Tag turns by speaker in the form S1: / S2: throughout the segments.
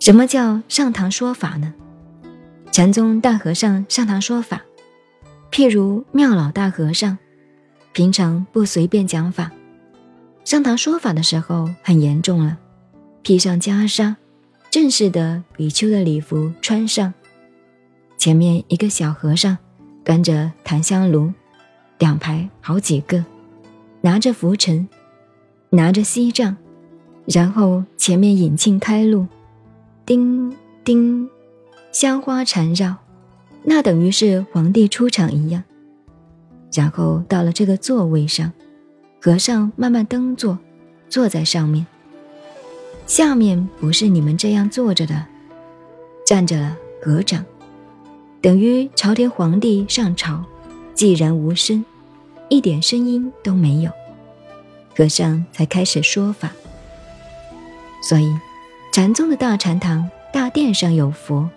S1: 什么叫上堂说法呢？禅宗大和尚上堂说法，譬如妙老大和尚，平常不随便讲法，上堂说法的时候很严重了，披上袈裟，正式的比丘的礼服穿上，前面一个小和尚端着檀香炉，两排好几个，拿着拂尘，拿着锡杖，然后前面引磬开路。叮叮，香花缠绕，那等于是皇帝出场一样。然后到了这个座位上，和尚慢慢登坐，坐在上面。下面不是你们这样坐着的，站着了合掌，等于朝天皇帝上朝，寂然无声，一点声音都没有。和尚才开始说法，所以。禅宗的大禅堂大殿上有佛，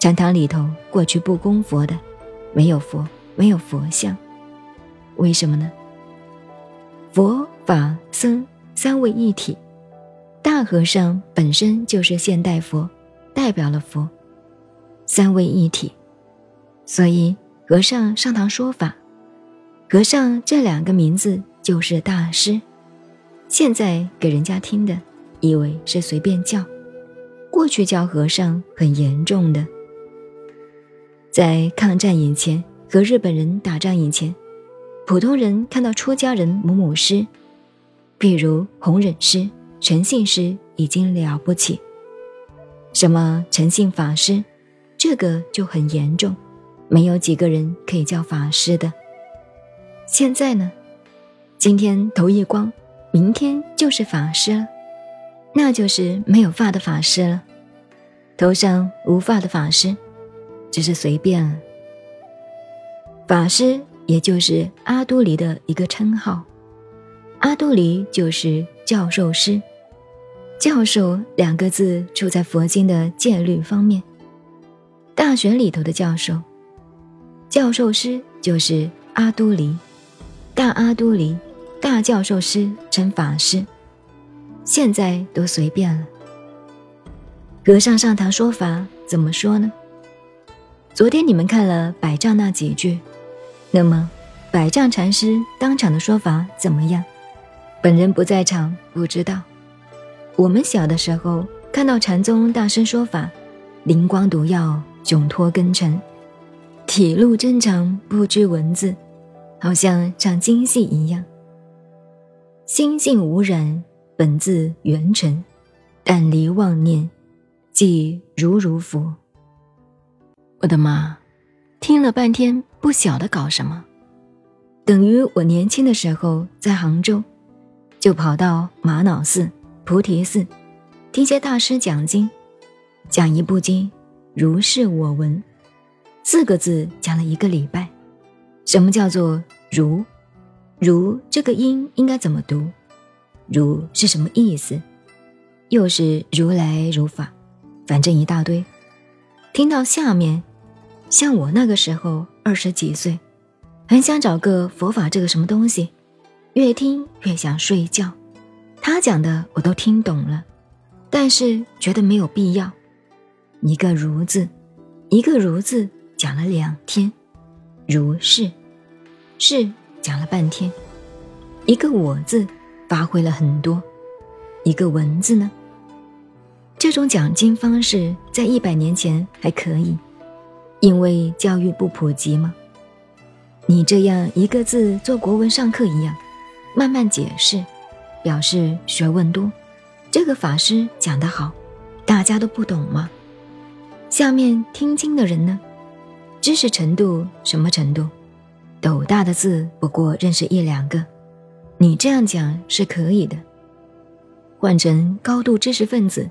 S1: 禅堂里头过去不供佛的，没有佛，没有佛像，为什么呢？佛法僧三位一体，大和尚本身就是现代佛，代表了佛，三位一体，所以和尚上堂说法，和尚这两个名字就是大师，现在给人家听的。以为是随便叫，过去叫和尚很严重的。在抗战以前和日本人打仗以前，普通人看到出家人某某师，比如弘忍师、诚信师，已经了不起。什么诚信法师，这个就很严重，没有几个人可以叫法师的。现在呢，今天头一光，明天就是法师了。那就是没有发的法师了，头上无发的法师，只是随便了。法师也就是阿都黎的一个称号，阿都黎就是教授师，教授两个字处在佛经的戒律方面，大学里头的教授，教授师就是阿都黎，大阿都黎，大教授师称法师。现在都随便了。和尚上堂说法怎么说呢？昨天你们看了百丈那几句，那么百丈禅师当场的说法怎么样？本人不在场，不知道。我们小的时候看到禅宗大师说法，灵光毒药，窘脱根尘，体露真常，不知文字，好像唱京戏一样，心性无染。本自元辰，但离妄念，即如如佛。我的妈，听了半天不晓得搞什么，等于我年轻的时候在杭州，就跑到玛瑙寺、菩提寺，听些大师讲经，讲一部经，如是我闻，四个字讲了一个礼拜。什么叫做如？如这个音应该怎么读？如是什么意思？又是如来如法，反正一大堆。听到下面，像我那个时候二十几岁，很想找个佛法这个什么东西，越听越想睡觉。他讲的我都听懂了，但是觉得没有必要。一个如字，一个如字讲了两天，如是，是讲了半天，一个我字。发挥了很多，一个文字呢。这种讲经方式在一百年前还可以，因为教育不普及嘛。你这样一个字做国文上课一样，慢慢解释，表示学问多。这个法师讲得好，大家都不懂吗？下面听经的人呢，知识程度什么程度？斗大的字不过认识一两个。你这样讲是可以的，换成高度知识分子，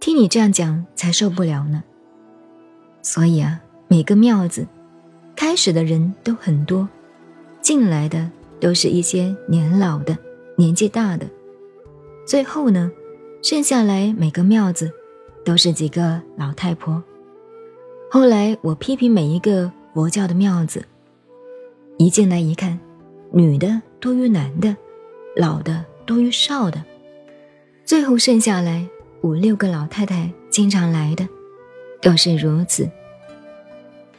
S1: 听你这样讲才受不了呢。所以啊，每个庙子开始的人都很多，进来的都是一些年老的、年纪大的，最后呢，剩下来每个庙子都是几个老太婆。后来我批评每一个佛教的庙子，一进来一看，女的。多于男的，老的多于少的，最后剩下来五六个老太太经常来的，都是如此。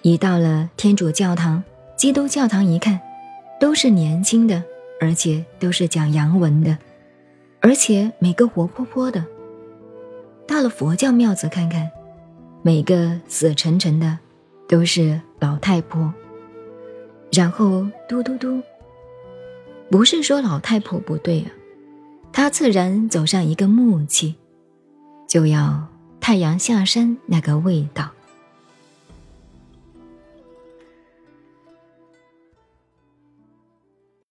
S1: 一到了天主教堂、基督教堂，一看，都是年轻的，而且都是讲洋文的，而且每个活泼泼的。到了佛教庙子看看，每个死沉沉的，都是老太婆。然后嘟嘟嘟，不是说老太婆不对啊，她自然走上一个木器，就要太阳下山那个味道。